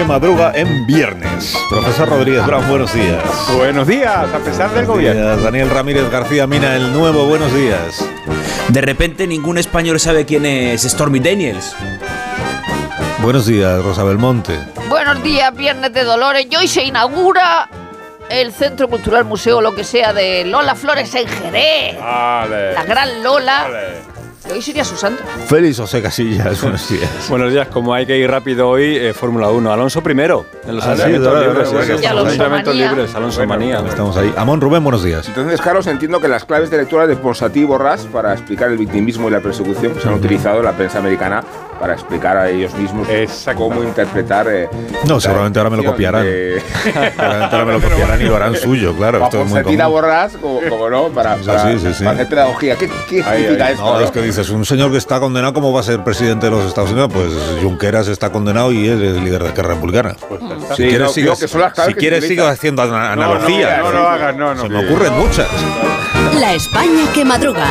Que madruga en viernes. Profesor Rodríguez Brown, buenos días. Buenos días, a pesar del Buenos gobierno. días. Daniel Ramírez García Mina, el nuevo, buenos días. De repente ningún español sabe quién es Stormy Daniels. Buenos días, Rosa Belmonte. Buenos días, Viernes de Dolores. Y hoy se inaugura el Centro Cultural Museo, lo que sea, de Lola Flores en Jerez. Vale. La gran Lola. Vale. Hoy sería su santo. Félix José Casillas, buenos días. Buenos días, como hay que ir rápido hoy, eh, Fórmula 1. Alonso primero, en los Ah, sí, entrenamientos libres. sí, sí, Alonso entrenamientos libres, Alonso Manía. Estamos ahí. Amón Rubén, buenos días. Entonces, Carlos, entiendo que las claves de lectura de Ponsatí y Borrás para explicar el victimismo y la persecución se han utilizado en la prensa americana para explicar a ellos mismos Exactamente. cómo interpretar. eh, No, la seguramente ahora me lo copiarán. de- Seguramente ahora me lo copiarán y lo harán suyo, claro. a Esto es muy común. Borrás, como, como no, para, para- sí, sí, sí. para hacer pedagogía. ¿Qué, qué Ahí, significa ahí. esto? No, no? es que dices, un señor que está condenado, ¿cómo va a ser presidente de los Estados Unidos? Pues Junqueras está condenado y es el líder de Esquerra Republicana. Pues ya está. Si Sí, quieres, no, que son las si quieres utilizan. haciendo ana- No, no, analogías. no, lo hagas, no, no. Se me ocurren muchas. La España que madruga.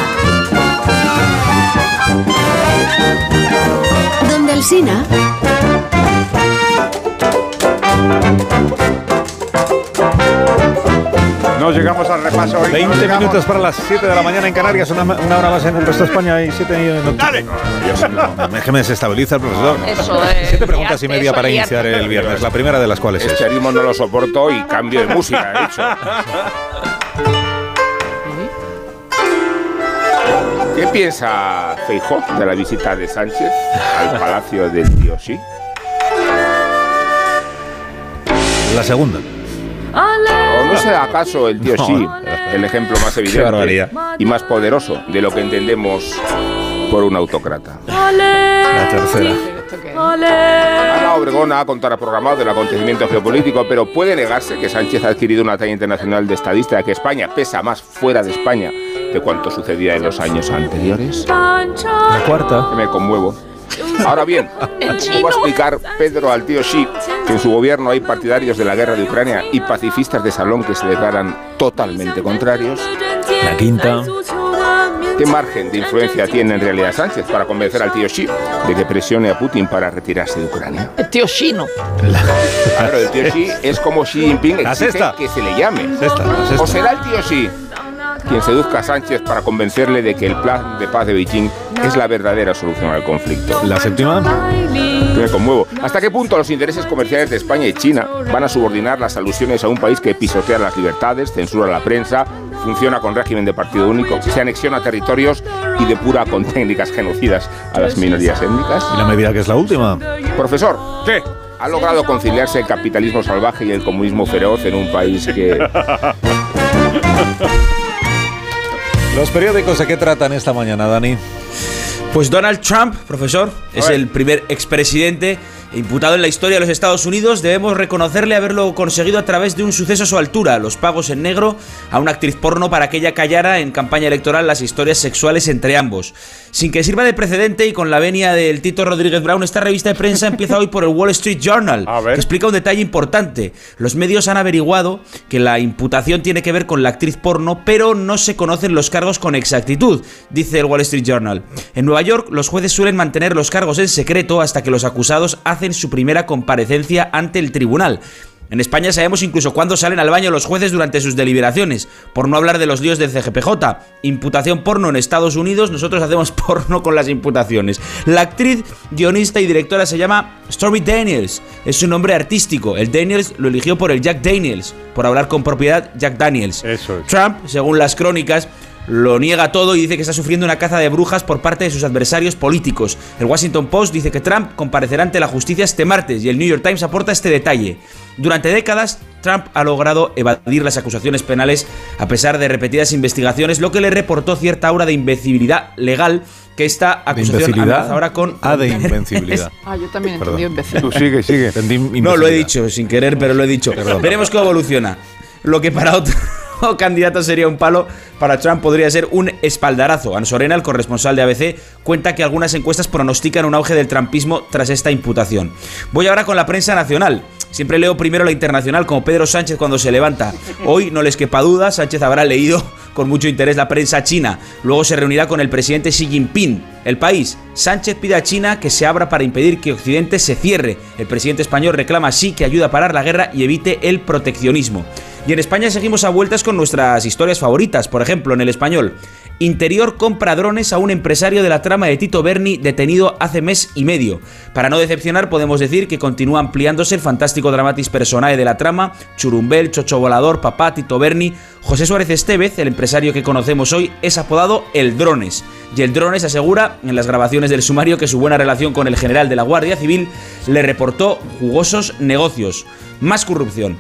No llegamos al repaso hoy. 20 no llegamos. minutos para las 7 de la mañana en Canarias, una, una hora más en el resto de España y 7 en Dale. Es que me desestabiliza el profesor. Eso es. Siete preguntas y media para es iniciar el viernes. La primera de las cuales es. Este ritmo no lo soporto y cambio de música, he dicho. ¿Qué piensa Feijó de la visita de Sánchez al palacio del tío Sí? La segunda. ¿O no será acaso el tío No. Sí el ejemplo más evidente y más poderoso de lo que entendemos por un autócrata? La tercera. Ana Obregón ha contraprogramado el acontecimiento geopolítico, pero puede negarse que Sánchez ha adquirido una talla internacional de estadista, de que España pesa más fuera de España de cuanto sucedía en los años anteriores. La cuarta. Que me conmuevo. Ahora bien, ¿cómo va a explicar Pedro al tío Xi que en su gobierno hay partidarios de la guerra de Ucrania y pacifistas de salón que se declaran totalmente contrarios? La quinta. ¿Qué margen de influencia tiene en realidad Sánchez para convencer al tío Xi de que presione a Putin para retirarse de Ucrania? El tío chino. Claro, el tío Xi es como Xi Jinping La exige sexta. que se le llame. Sexta, la sexta. ¿O será el tío Xi quien seduzca a Sánchez para convencerle de que el plan de paz de Beijing es la verdadera solución al conflicto? La séptima. Me conmuevo. ¿Hasta qué punto los intereses comerciales de España y China van a subordinar las alusiones a un país que pisotea las libertades, censura la prensa, funciona con régimen de partido único, se anexiona territorios y depura con técnicas genocidas a las minorías étnicas? Y la medida que es la última. Profesor, ¿Qué? ¿ha logrado conciliarse el capitalismo salvaje y el comunismo feroz en un país que... Los periódicos de qué tratan esta mañana, Dani. Pues Donald Trump, profesor, es el primer expresidente imputado en la historia de los Estados Unidos. Debemos reconocerle haberlo conseguido a través de un suceso a su altura, los pagos en negro a una actriz porno para que ella callara en campaña electoral las historias sexuales entre ambos. Sin que sirva de precedente y con la venia del Tito Rodríguez Brown, esta revista de prensa empieza hoy por el Wall Street Journal, que explica un detalle importante. Los medios han averiguado que la imputación tiene que ver con la actriz porno, pero no se conocen los cargos con exactitud, dice el Wall Street Journal. En Nueva York, los jueces suelen mantener los cargos en secreto hasta que los acusados hacen su primera comparecencia ante el tribunal. En España sabemos incluso cuándo salen al baño los jueces durante sus deliberaciones, por no hablar de los líos del CGPJ. Imputación porno en Estados Unidos, nosotros hacemos porno con las imputaciones. La actriz, guionista y directora se llama Stormy Daniels. Es su nombre artístico. El Daniels lo eligió por el Jack Daniels, por hablar con propiedad Jack Daniels. Eso es. Trump, según las crónicas, lo niega todo y dice que está sufriendo una caza de brujas por parte de sus adversarios políticos. El Washington Post dice que Trump comparecerá ante la justicia este martes y el New York Times aporta este detalle. Durante décadas, Trump ha logrado evadir las acusaciones penales a pesar de repetidas investigaciones, lo que le reportó cierta aura de invencibilidad legal que esta ¿De acusación amenaza ahora con... Ah, de invencibilidad. Ah, yo también entendido imbécil. Tú sigue, sigue. Entendí No, lo he dicho sin querer, pero lo he dicho. Perdón. Veremos cómo evoluciona. Lo que para otro candidato sería un palo, para Trump podría ser un espaldarazo. Ansorena, el corresponsal de ABC, cuenta que algunas encuestas pronostican un auge del trumpismo tras esta imputación. Voy ahora con la prensa nacional. Siempre leo primero la internacional, como Pedro Sánchez cuando se levanta. Hoy no les quepa duda, Sánchez habrá leído con mucho interés la prensa china. Luego se reunirá con el presidente Xi Jinping. El país, Sánchez pide a China que se abra para impedir que Occidente se cierre. El presidente español reclama sí que ayude a parar la guerra y evite el proteccionismo. Y en España seguimos a vueltas con nuestras historias favoritas. Por ejemplo, en el español, Interior compra drones a un empresario de la trama de Tito Berni detenido hace mes y medio. Para no decepcionar, podemos decir que continúa ampliándose el fantástico dramatis personae de la trama, Churumbel, Chocho Volador, Papá, Tito Berni. José Suárez Estevez, el empresario que conocemos hoy, es apodado El Drones. Y el Drones asegura en las grabaciones del sumario que su buena relación con el general de la Guardia Civil le reportó jugosos negocios. Más corrupción.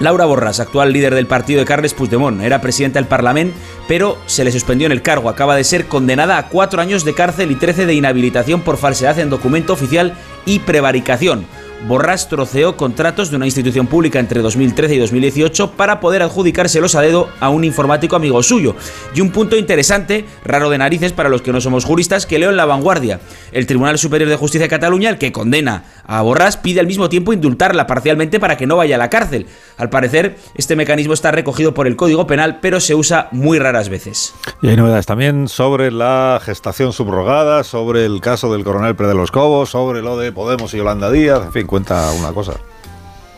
Laura Borras, actual líder del partido de Carles Puigdemont, era presidenta del Parlamento, pero se le suspendió en el cargo. Acaba de ser condenada a cuatro años de cárcel y 13 de inhabilitación por falsedad en documento oficial y prevaricación. Borras troceó contratos de una institución pública entre 2013 y 2018 para poder adjudicárselos a dedo a un informático amigo suyo. Y un punto interesante, raro de narices para los que no somos juristas, que leo en La Vanguardia. El Tribunal Superior de Justicia de Cataluña, el que condena a Borras, pide al mismo tiempo indultarla parcialmente para que no vaya a la cárcel. Al parecer, este mecanismo está recogido por el Código Penal, pero se usa muy raras veces. Y hay novedades también sobre la gestación subrogada, sobre el caso del coronel Pérez Cobos, sobre lo de Podemos y Yolanda Díaz. En fin, cuenta una cosa.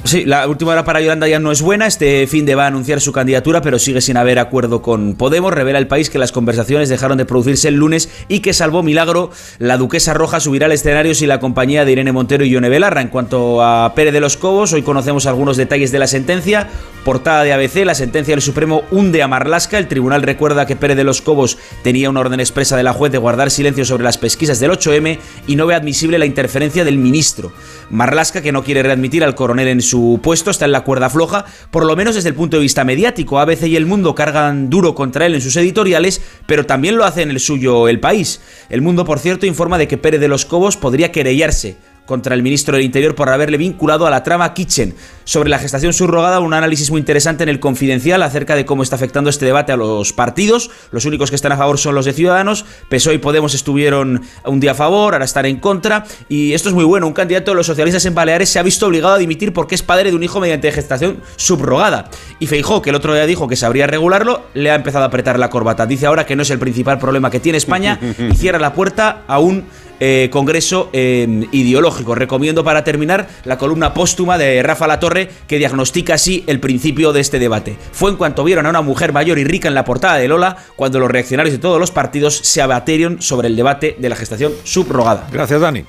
Sí, la última hora para Yolanda ya no es buena. Este fin de va a anunciar su candidatura, pero sigue sin haber acuerdo con Podemos. Revela el país que las conversaciones dejaron de producirse el lunes y que, salvo milagro, la duquesa roja subirá al escenario sin la compañía de Irene Montero y Yone Belarra. En cuanto a Pérez de los Cobos, hoy conocemos algunos detalles de la sentencia. Portada de ABC, la sentencia del Supremo hunde a Marlasca. El tribunal recuerda que Pérez de los Cobos tenía una orden expresa de la juez de guardar silencio sobre las pesquisas del 8M y no ve admisible la interferencia del ministro. Marlasca, que no quiere readmitir al coronel en su puesto, está en la cuerda floja, por lo menos desde el punto de vista mediático. ABC y El Mundo cargan duro contra él en sus editoriales, pero también lo hace en el suyo El País. El Mundo, por cierto, informa de que Pérez de los Cobos podría querellarse contra el ministro del Interior por haberle vinculado a la trama Kitchen. Sobre la gestación subrogada, un análisis muy interesante en el Confidencial acerca de cómo está afectando este debate a los partidos. Los únicos que están a favor son los de Ciudadanos. PSOE y Podemos estuvieron un día a favor, ahora están en contra. Y esto es muy bueno. Un candidato de los socialistas en Baleares se ha visto obligado a dimitir porque es padre de un hijo mediante gestación subrogada. Y Feijó, que el otro día dijo que sabría regularlo, le ha empezado a apretar la corbata. Dice ahora que no es el principal problema que tiene España y cierra la puerta a un eh, congreso eh, ideológico. Recomiendo para terminar la columna póstuma de Rafa Latorre que diagnostica así el principio de este debate. Fue en cuanto vieron a una mujer mayor y rica en la portada de Lola cuando los reaccionarios de todos los partidos se abatieron sobre el debate de la gestación subrogada. Gracias, Dani.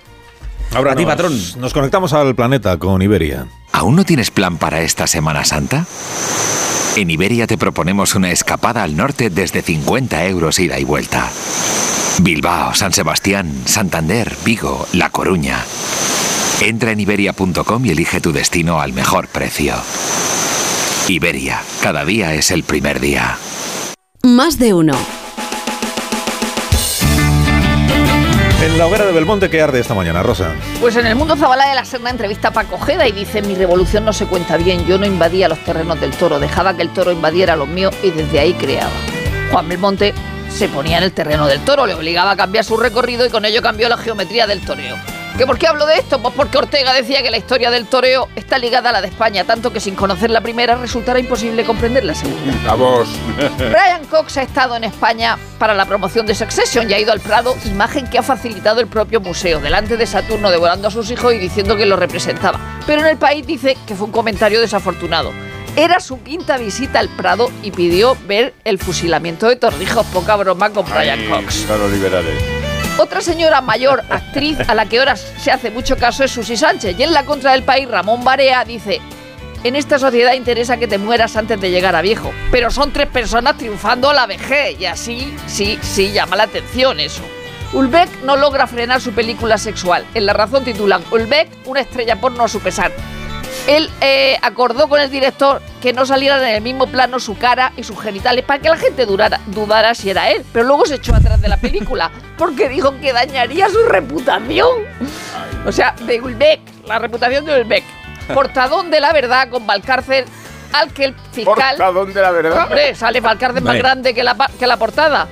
Ahora A ti, patrón. Nos conectamos al planeta con Iberia. ¿Aún no tienes plan para esta Semana Santa? En Iberia te proponemos una escapada al norte desde 50 euros ida y vuelta. Bilbao, San Sebastián, Santander, Vigo, La Coruña. Entra en iberia.com y elige tu destino al mejor precio. Iberia, cada día es el primer día. Más de uno. En la hoguera de Belmonte, ¿qué arde esta mañana, Rosa? Pues en el mundo Zabala de la Serna entrevista a Paco Ojeda y dice, mi revolución no se cuenta bien, yo no invadía los terrenos del toro, dejaba que el toro invadiera los míos y desde ahí creaba. Juan Belmonte se ponía en el terreno del toro, le obligaba a cambiar su recorrido y con ello cambió la geometría del toreo. ¿Que ¿Por qué hablo de esto? Pues porque Ortega decía que la historia del toreo está ligada a la de España, tanto que sin conocer la primera resultará imposible comprender la segunda. Vamos. Brian Cox ha estado en España para la promoción de Succession y ha ido al Prado, imagen que ha facilitado el propio museo, delante de Saturno devorando a sus hijos y diciendo que lo representaba. Pero en el país dice que fue un comentario desafortunado. Era su quinta visita al Prado y pidió ver el fusilamiento de Torrijos. Poca broma con Brian Cox. Son los liberales. Otra señora mayor, actriz, a la que ahora se hace mucho caso es Susi Sánchez. Y en la contra del país, Ramón Barea dice en esta sociedad interesa que te mueras antes de llegar a viejo, pero son tres personas triunfando a la vejez y así, sí, sí, llama la atención eso. Ulbeck no logra frenar su película sexual. En La Razón titulan Ulbeck, una estrella porno a su pesar. Él eh, acordó con el director que no salieran en el mismo plano su cara y sus genitales para que la gente durara- dudara si era él. Pero luego se echó atrás de la película porque dijo que dañaría su reputación. O sea, de Ulbeck, la reputación de Ulbeck. Portadón de la verdad con Valcárcel al que el fiscal... ¿Portadón de la verdad? Hombre, sale Valcárcel más grande que la, pa- que la portada.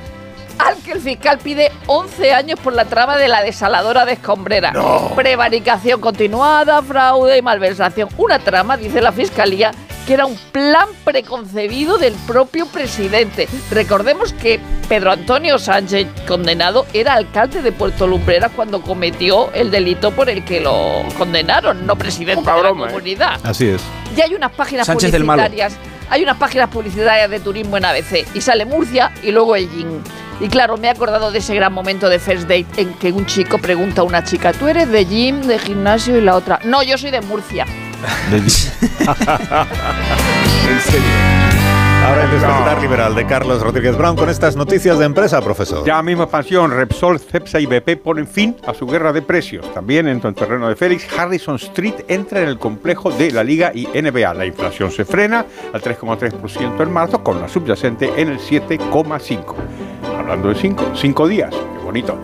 Al que el fiscal pide 11 años por la trama de la desaladora de escombrera. Prevaricación continuada, fraude y malversación. Una trama, dice la fiscalía, que era un plan preconcebido del propio presidente. Recordemos que Pedro Antonio Sánchez, condenado, era alcalde de Puerto Lumbreras cuando cometió el delito por el que lo condenaron, no presidente Poca de la broma, ¿eh? comunidad. Así es. Y hay unas páginas Sánchez del Malo. publicitarias. Hay unas páginas publicitarias de turismo en ABC. Y sale Murcia y luego el Yin. Y claro, me he acordado de ese gran momento de First Date en que un chico pregunta a una chica, ¿tú eres de gym, de gimnasio? Y la otra, no, yo soy de Murcia. En serio. Ahora el despertar liberal de Carlos Rodríguez Brown con estas noticias de empresa, profesor. Ya misma expansión, Repsol, Cepsa y BP ponen fin a su guerra de precios. También en el terreno de Félix, Harrison Street entra en el complejo de la Liga y NBA. La inflación se frena al 3,3% en marzo, con la subyacente en el 7,5%. Hablando de 5, 5 días.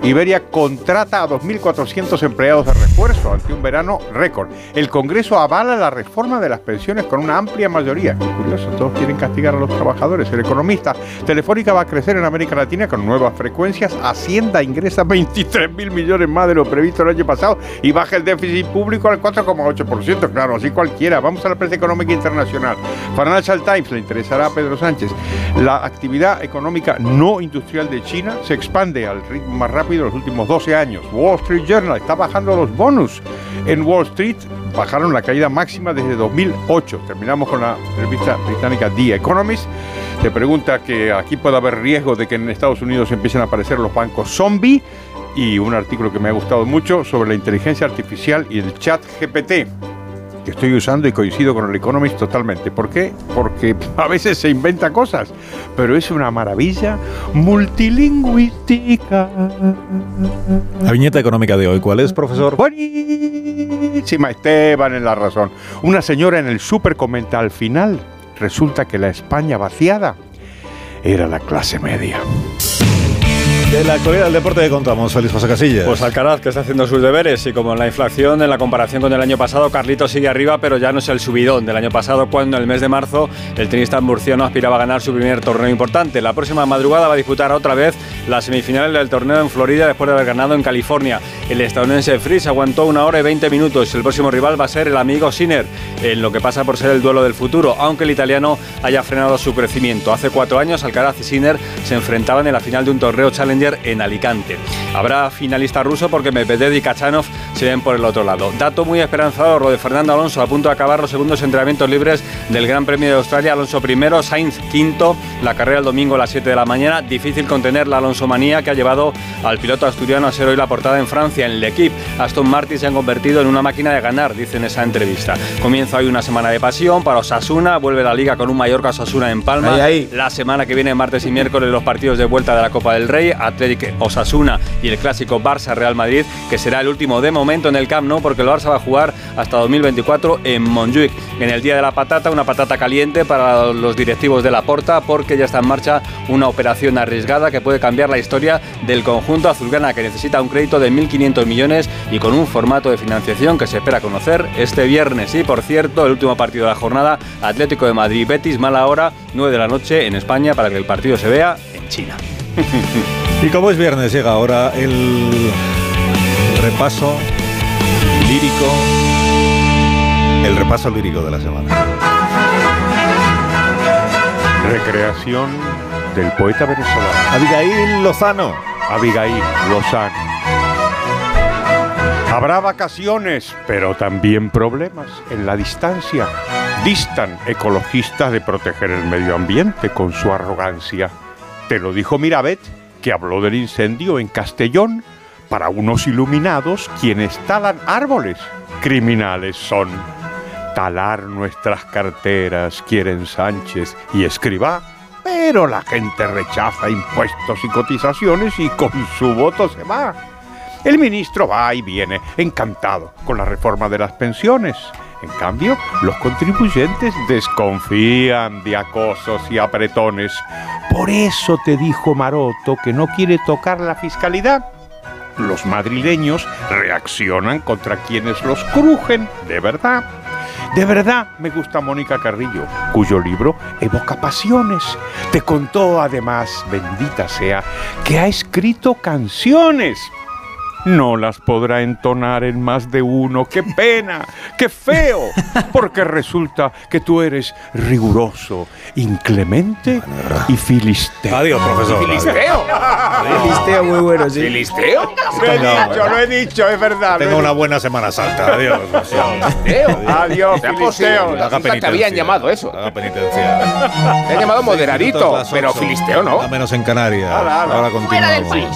Iberia contrata a 2.400 empleados de refuerzo ante un verano récord. El Congreso avala la reforma de las pensiones con una amplia mayoría. Curioso, todos quieren castigar a los trabajadores. El economista, Telefónica va a crecer en América Latina con nuevas frecuencias. Hacienda ingresa 23 mil millones más de lo previsto el año pasado y baja el déficit público al 4,8%. Claro, así cualquiera. Vamos a la prensa económica internacional. Financial Times le interesará a Pedro Sánchez. La actividad económica no industrial de China se expande al ritmo más rápido en los últimos 12 años. Wall Street Journal está bajando los bonus. En Wall Street bajaron la caída máxima desde 2008. Terminamos con la revista británica The Economist. Te pregunta que aquí puede haber riesgo de que en Estados Unidos empiecen a aparecer los bancos zombie. Y un artículo que me ha gustado mucho sobre la inteligencia artificial y el chat GPT que estoy usando y coincido con el Economist totalmente. ¿Por qué? Porque a veces se inventa cosas, pero es una maravilla multilingüística. La viñeta económica de hoy, ¿cuál es, profesor? Buenísima, Esteban en la razón. Una señora en el súper comenta al final, resulta que la España vaciada era la clase media. De la actualidad del deporte que contamos, Félix José Casillas. Pues Alcaraz que está haciendo sus deberes y como en la inflación, en la comparación con el año pasado, Carlitos sigue arriba, pero ya no es el subidón del año pasado cuando en el mes de marzo el tenista murciano aspiraba a ganar su primer torneo importante. La próxima madrugada va a disputar otra vez las semifinales del torneo en Florida después de haber ganado en California. El estadounidense Fritz aguantó una hora y 20 minutos. El próximo rival va a ser el amigo Sinner, en lo que pasa por ser el duelo del futuro, aunque el italiano haya frenado su crecimiento. Hace cuatro años Alcaraz y Sinner se enfrentaban en la final de un torneo En Alicante. Habrá finalista ruso porque Medvedev y Kachanov se ven por el otro lado. Dato muy esperanzador, lo de Fernando Alonso a punto de acabar los segundos entrenamientos libres del Gran Premio de Australia. Alonso primero, Sainz quinto, la carrera el domingo a las 7 de la mañana. Difícil contener la Alonso manía que ha llevado al piloto asturiano a ser hoy la portada en Francia. En el equipo, Aston Martin se han convertido en una máquina de ganar, dice en esa entrevista. Comienza hoy una semana de pasión para Osasuna, vuelve la liga con un Mallorca Osasuna en Palma. Ahí, ahí. La semana que viene, martes y miércoles, los partidos de vuelta de la Copa del Rey, Atlético Osasuna y el clásico Barça-Real Madrid, que será el último de momento en el Camp Nou, porque el Barça va a jugar hasta 2024 en Montjuic. En el Día de la Patata, una patata caliente para los directivos de la Porta, porque ya está en marcha una operación arriesgada que puede cambiar la historia del conjunto azulgrana, que necesita un crédito de 1.500 millones y con un formato de financiación que se espera conocer este viernes. Y por cierto, el último partido de la jornada, Atlético de Madrid-Betis, mala hora, 9 de la noche en España, para que el partido se vea en China. Y como es viernes, llega ahora el repaso lírico. El repaso lírico de la semana. Recreación del poeta venezolano Abigail Lozano. Abigail Lozano. Habrá vacaciones, pero también problemas. En la distancia distan ecologistas de proteger el medio ambiente con su arrogancia. Te lo dijo Mirabet, que habló del incendio en Castellón. Para unos iluminados, quienes talan árboles, criminales son. talar nuestras carteras quieren Sánchez y Escribá, pero la gente rechaza impuestos y cotizaciones y con su voto se va. El ministro va y viene, encantado con la reforma de las pensiones. En cambio, los contribuyentes desconfían de acosos y apretones. Por eso te dijo Maroto que no quiere tocar la fiscalidad. Los madrileños reaccionan contra quienes los crujen, de verdad. De verdad me gusta Mónica Carrillo, cuyo libro evoca pasiones. Te contó además, bendita sea, que ha escrito canciones no las podrá entonar en más de uno. ¡Qué pena! ¡Qué feo! Porque resulta que tú eres riguroso, inclemente y filisteo. Adiós, profesor. ¿Filisteo? Filisteo muy bueno, sí. ¿Filisteo? Lo he dicho, lo he dicho, es verdad. Tenga una buena Semana Santa. Adiós. ¿Filisteo? Adiós, filisteo. te habían llamado eso. Haga penitencia. Te han llamado moderadito, pero filisteo no. A menos en Canarias. Ahora Fuera del continuamos. país.